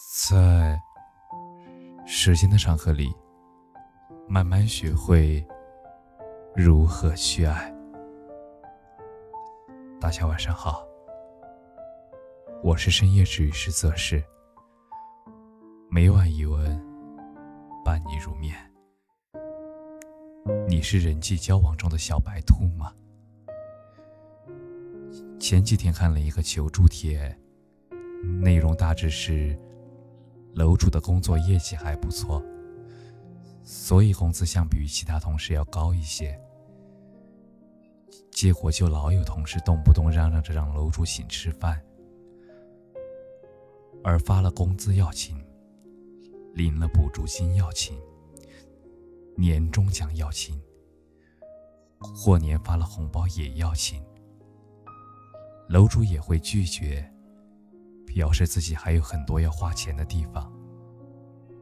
在时间的长河里，慢慢学会如何去爱。大家晚上好，我是深夜治愈师泽世，每晚一文伴你入眠。你是人际交往中的小白兔吗？前几天看了一个求助帖，内容大致是。楼主的工作业绩还不错，所以工资相比于其他同事要高一些。结果就老有同事动不动嚷嚷着让楼主请吃饭，而发了工资要请，领了补助金要请，年终奖要请，过年发了红包也要请，楼主也会拒绝。表示自己还有很多要花钱的地方，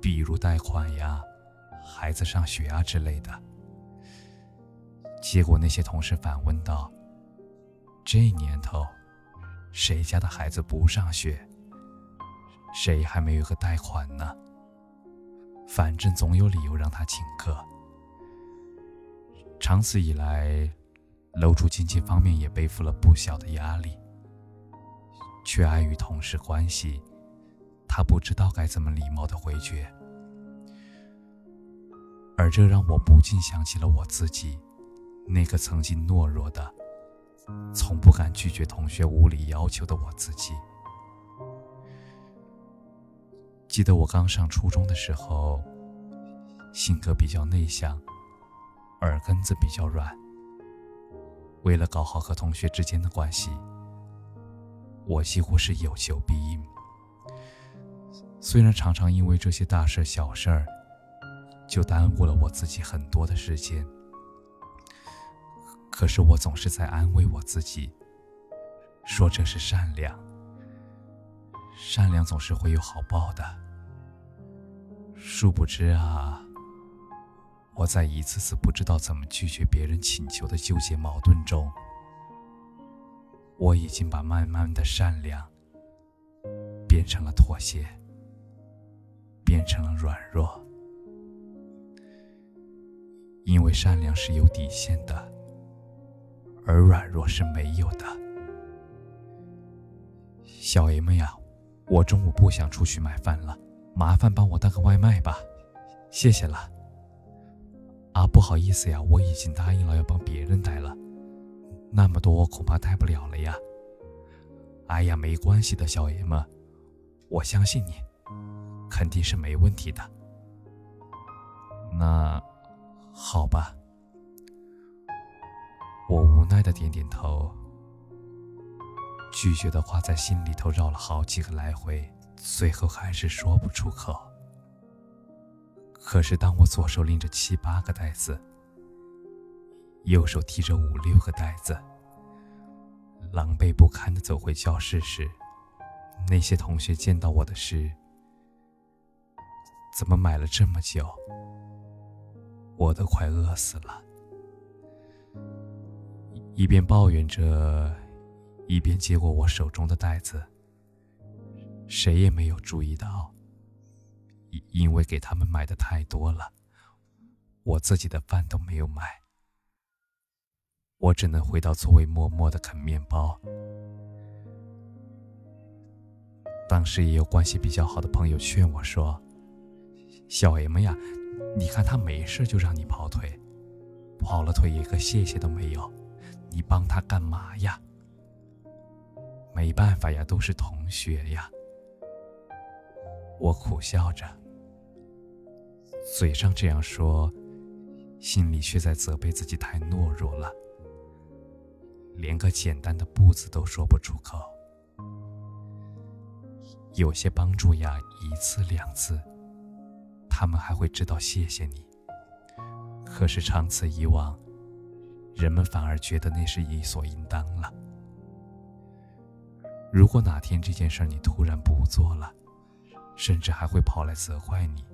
比如贷款呀、孩子上学啊之类的。结果那些同事反问道：“这年头，谁家的孩子不上学？谁还没有个贷款呢？反正总有理由让他请客。”长此以来，楼主经济方面也背负了不小的压力。却碍于同事关系，他不知道该怎么礼貌的回绝，而这让我不禁想起了我自己，那个曾经懦弱的、从不敢拒绝同学无理要求的我自己。记得我刚上初中的时候，性格比较内向，耳根子比较软，为了搞好和同学之间的关系。我几乎是有求必应，虽然常常因为这些大事小事儿，就耽误了我自己很多的时间，可是我总是在安慰我自己，说这是善良，善良总是会有好报的。殊不知啊，我在一次次不知道怎么拒绝别人请求的纠结矛盾中。我已经把慢慢的善良变成了妥协，变成了软弱，因为善良是有底线的，而软弱是没有的。小 M 呀，我中午不想出去买饭了，麻烦帮我带个外卖吧，谢谢了。啊，不好意思呀，我已经答应了要帮别人带了。那么多我恐怕带不了了呀。哎呀，没关系的，小爷们，我相信你，肯定是没问题的。那好吧，我无奈的点点头。拒绝的话在心里头绕了好几个来回，最后还是说不出口。可是当我左手拎着七八个袋子，右手提着五六个袋子，狼狈不堪的走回教室时，那些同学见到我的是：怎么买了这么久？我都快饿死了。一边抱怨着，一边接过我手中的袋子。谁也没有注意到，因因为给他们买的太多了，我自己的饭都没有买。我只能回到座位，默默的啃面包。当时也有关系比较好的朋友劝我说：“小 M 呀，你看他没事就让你跑腿，跑了腿一个谢谢都没有，你帮他干嘛呀？”没办法呀，都是同学呀。我苦笑着，嘴上这样说，心里却在责备自己太懦弱了。连个简单的“不”字都说不出口。有些帮助呀，一次两次，他们还会知道谢谢你。可是长此以往，人们反而觉得那是理所应当了。如果哪天这件事你突然不做了，甚至还会跑来责怪你，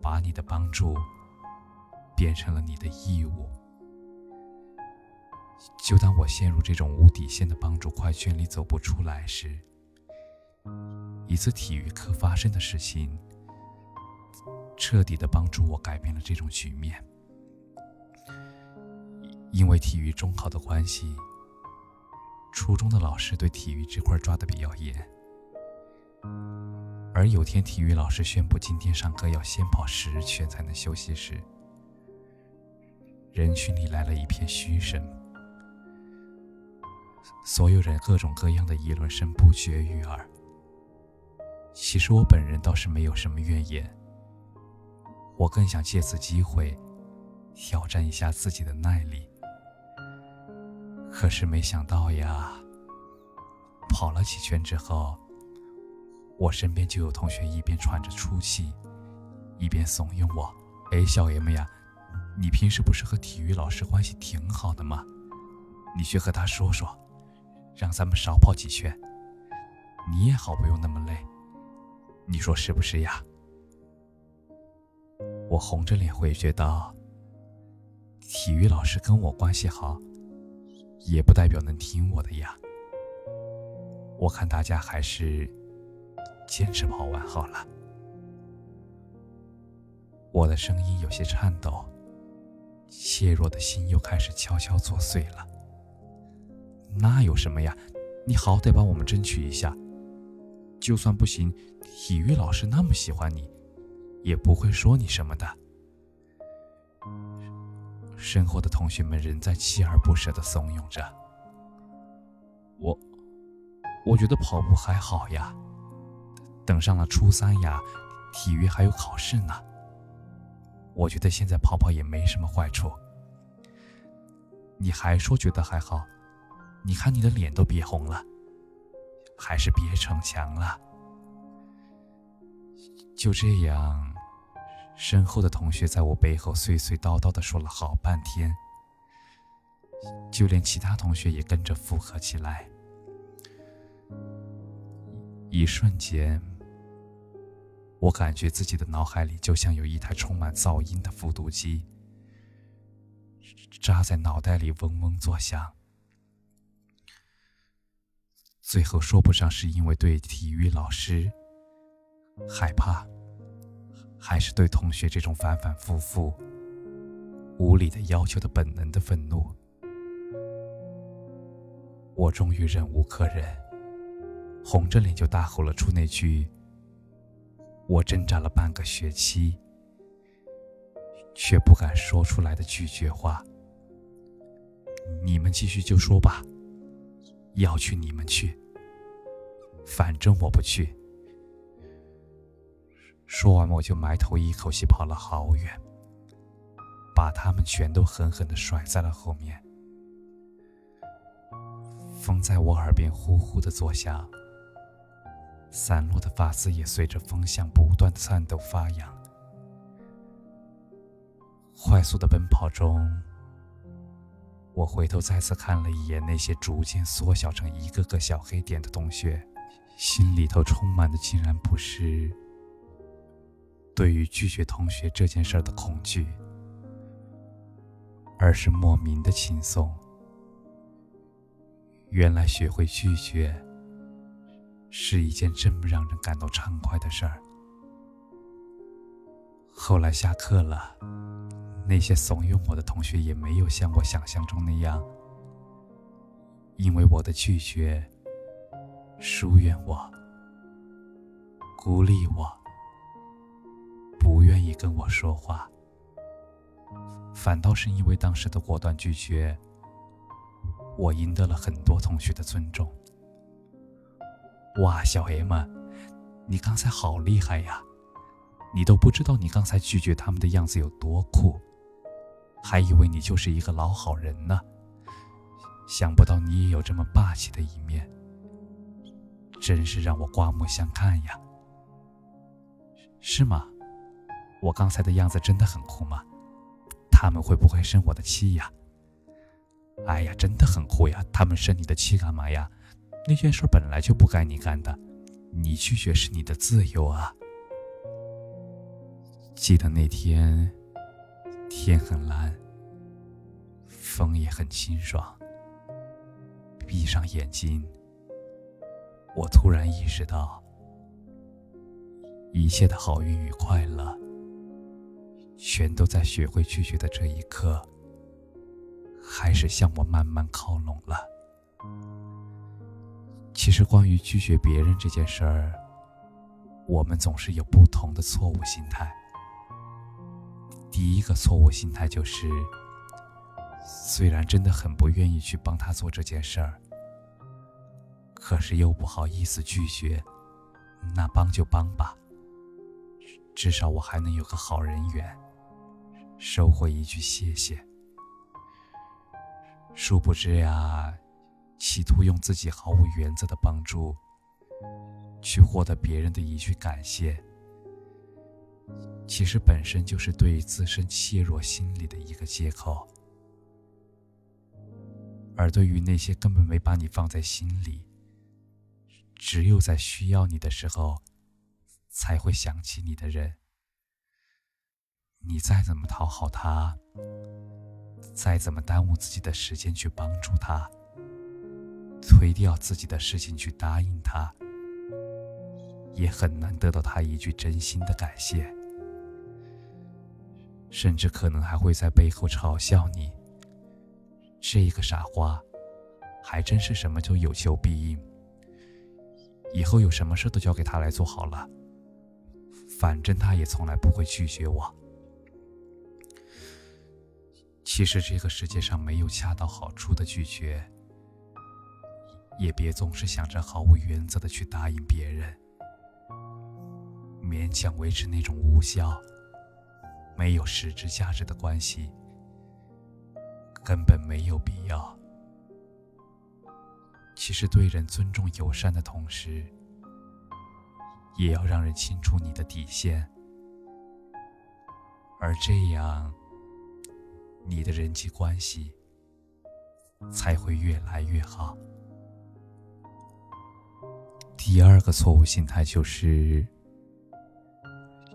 把你的帮助变成了你的义务。就当我陷入这种无底线的帮助快圈里走不出来时，一次体育课发生的事情，彻底的帮助我改变了这种局面。因为体育中考的关系，初中的老师对体育这块抓的比较严。而有天体育老师宣布今天上课要先跑十圈才能休息时，人群里来了一片嘘声，所有人各种各样的议论声不绝于耳。其实我本人倒是没有什么怨言，我更想借此机会挑战一下自己的耐力。可是没想到呀，跑了几圈之后，我身边就有同学一边喘着粗气，一边怂恿我：“哎，小爷们呀，你平时不是和体育老师关系挺好的吗？你去和他说说，让咱们少跑几圈，你也好不用那么累。你说是不是呀？”我红着脸回绝道：“体育老师跟我关系好。”也不代表能听我的呀。我看大家还是坚持跑完好了。我的声音有些颤抖，怯弱的心又开始悄悄作祟了。那有什么呀？你好歹帮我们争取一下。就算不行，体育老师那么喜欢你，也不会说你什么的。身后的同学们仍在锲而不舍地怂恿着我。我觉得跑步还好呀，等上了初三呀，体育还有考试呢。我觉得现在跑跑也没什么坏处。你还说觉得还好？你看你的脸都憋红了，还是别逞强了。就这样。身后的同学在我背后碎碎叨叨的说了好半天，就连其他同学也跟着附和起来。一瞬间，我感觉自己的脑海里就像有一台充满噪音的复读机，扎在脑袋里嗡嗡作响。最后说不上是因为对体育老师害怕。还是对同学这种反反复复、无理的要求的本能的愤怒，我终于忍无可忍，红着脸就大吼了出那句我挣扎了半个学期却不敢说出来的拒绝话：“你们继续就说吧，要去你们去，反正我不去。”说完，我就埋头一口气跑了好远，把他们全都狠狠的甩在了后面。风在我耳边呼呼的作响，散落的发丝也随着风向不断的颤抖发痒。快速的奔跑中，我回头再次看了一眼那些逐渐缩小成一个个小黑点的同学，心里头充满的竟然不是。对于拒绝同学这件事的恐惧，而是莫名的轻松。原来学会拒绝是一件这么让人感到畅快的事儿。后来下课了，那些怂恿我的同学也没有像我想象中那样，因为我的拒绝疏远我、孤立我。不愿意跟我说话，反倒是因为当时的果断拒绝，我赢得了很多同学的尊重。哇，小 M，你刚才好厉害呀！你都不知道你刚才拒绝他们的样子有多酷，还以为你就是一个老好人呢。想不到你也有这么霸气的一面，真是让我刮目相看呀。是吗？我刚才的样子真的很酷吗？他们会不会生我的气呀？哎呀，真的很酷呀！他们生你的气干嘛呀？那件事本来就不该你干的，你拒绝是你的自由啊。记得那天，天很蓝，风也很清爽。闭上眼睛，我突然意识到，一切的好运与快乐，全都在学会拒绝的这一刻，开始向我慢慢靠拢了。其实，关于拒绝别人这件事儿，我们总是有不同的错误心态。第一个错误心态就是，虽然真的很不愿意去帮他做这件事儿，可是又不好意思拒绝，那帮就帮吧。至少我还能有个好人缘，收回一句谢谢。殊不知呀，企图用自己毫无原则的帮助，去获得别人的一句感谢，其实本身就是对自身怯弱心理的一个借口。而对于那些根本没把你放在心里，只有在需要你的时候。才会想起你的人，你再怎么讨好他，再怎么耽误自己的时间去帮助他，推掉自己的事情去答应他，也很难得到他一句真心的感谢，甚至可能还会在背后嘲笑你。这个傻瓜，还真是什么就有求必应，以后有什么事都交给他来做好了。反正他也从来不会拒绝我。其实这个世界上没有恰到好处的拒绝，也别总是想着毫无原则的去答应别人，勉强维持那种无效、没有实质价值的关系，根本没有必要。其实对人尊重友善的同时，也要让人清楚你的底线，而这样，你的人际关系才会越来越好。第二个错误心态就是，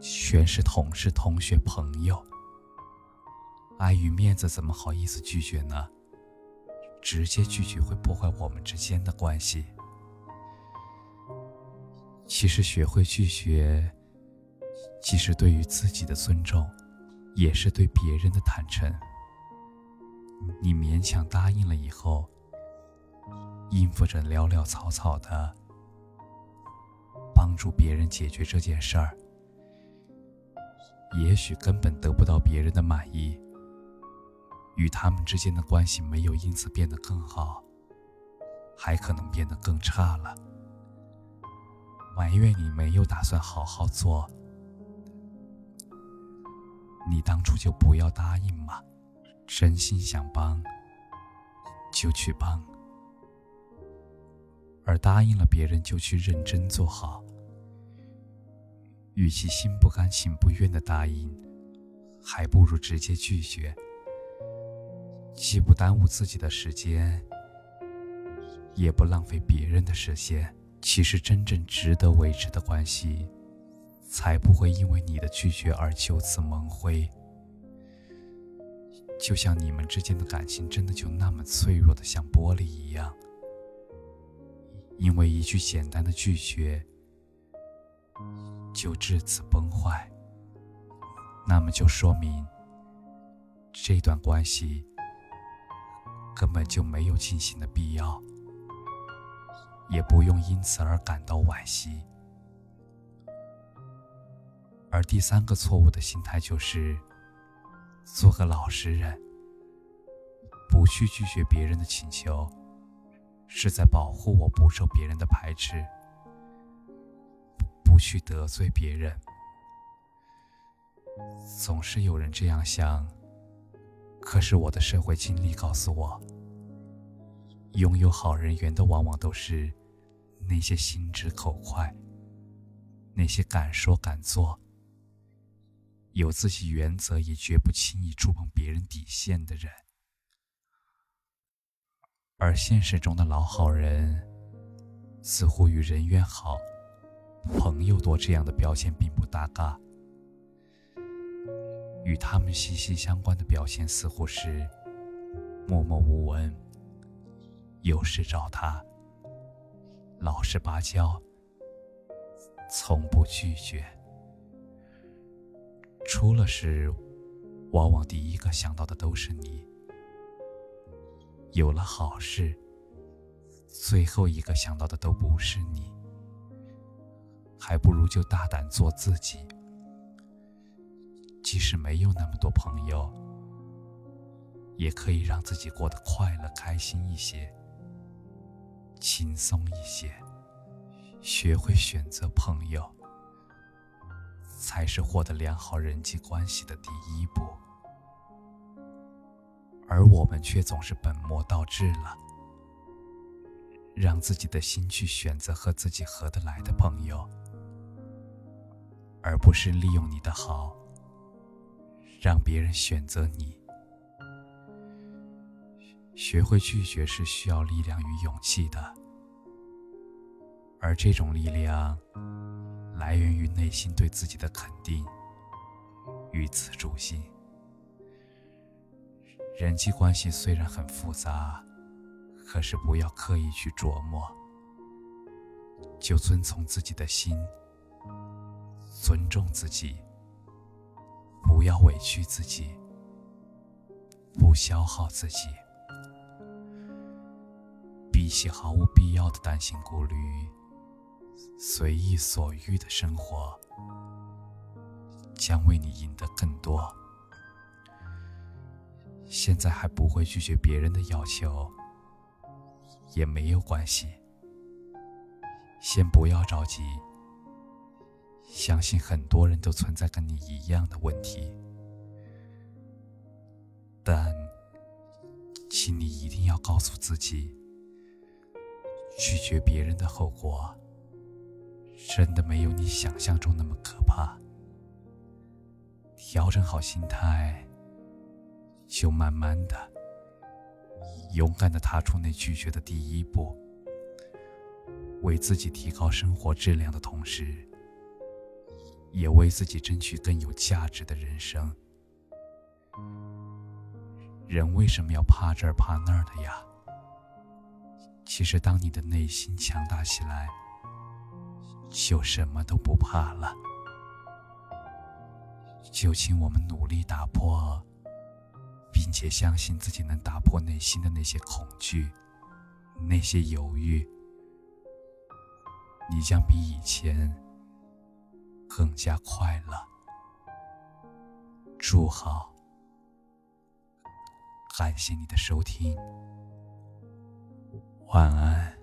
全是同事、同学、朋友，碍于面子，怎么好意思拒绝呢？直接拒绝会破坏我们之间的关系。其实，学会拒绝，既是对于自己的尊重，也是对别人的坦诚。你勉强答应了以后，应付着潦潦草草的帮助别人解决这件事儿，也许根本得不到别人的满意，与他们之间的关系没有因此变得更好，还可能变得更差了。埋怨你没有打算好好做，你当初就不要答应嘛！真心想帮，就去帮；而答应了别人，就去认真做好。与其心不甘情不愿的答应，还不如直接拒绝，既不耽误自己的时间，也不浪费别人的时间。其实，真正值得维持的关系，才不会因为你的拒绝而就此蒙灰。就像你们之间的感情，真的就那么脆弱的像玻璃一样，因为一句简单的拒绝，就至此崩坏，那么就说明这段关系根本就没有进行的必要。也不用因此而感到惋惜。而第三个错误的心态就是，做个老实人，不去拒绝别人的请求，是在保护我不受别人的排斥，不去得罪别人。总是有人这样想，可是我的社会经历告诉我，拥有好人缘的往往都是。那些心直口快，那些敢说敢做、有自己原则也绝不轻易触碰别人底线的人，而现实中的老好人，似乎与人缘好、朋友多这样的标签并不搭嘎。与他们息息相关的表现，似乎是默默无闻，有事找他。老实巴交，从不拒绝。出了事，往往第一个想到的都是你；有了好事，最后一个想到的都不是你。还不如就大胆做自己，即使没有那么多朋友，也可以让自己过得快乐、开心一些，轻松一些。学会选择朋友，才是获得良好人际关系的第一步。而我们却总是本末倒置了，让自己的心去选择和自己合得来的朋友。而不是利用你的好，让别人选择你。学会拒绝是需要力量与勇气的，而这种力量来源于内心对自己的肯定与自主性。人际关系虽然很复杂，可是不要刻意去琢磨，就遵从自己的心。尊重自己，不要委屈自己，不消耗自己。比起毫无必要的担心顾虑，随意所欲的生活，将为你赢得更多。现在还不会拒绝别人的要求，也没有关系。先不要着急。相信很多人都存在跟你一样的问题，但，请你一定要告诉自己，拒绝别人的后果，真的没有你想象中那么可怕。调整好心态，就慢慢的、勇敢的踏出那拒绝的第一步，为自己提高生活质量的同时。也为自己争取更有价值的人生。人为什么要怕这儿怕那儿的呀？其实，当你的内心强大起来，就什么都不怕了。就请我们努力打破，并且相信自己能打破内心的那些恐惧、那些犹豫。你将比以前。更加快乐。祝好，感谢你的收听，晚安。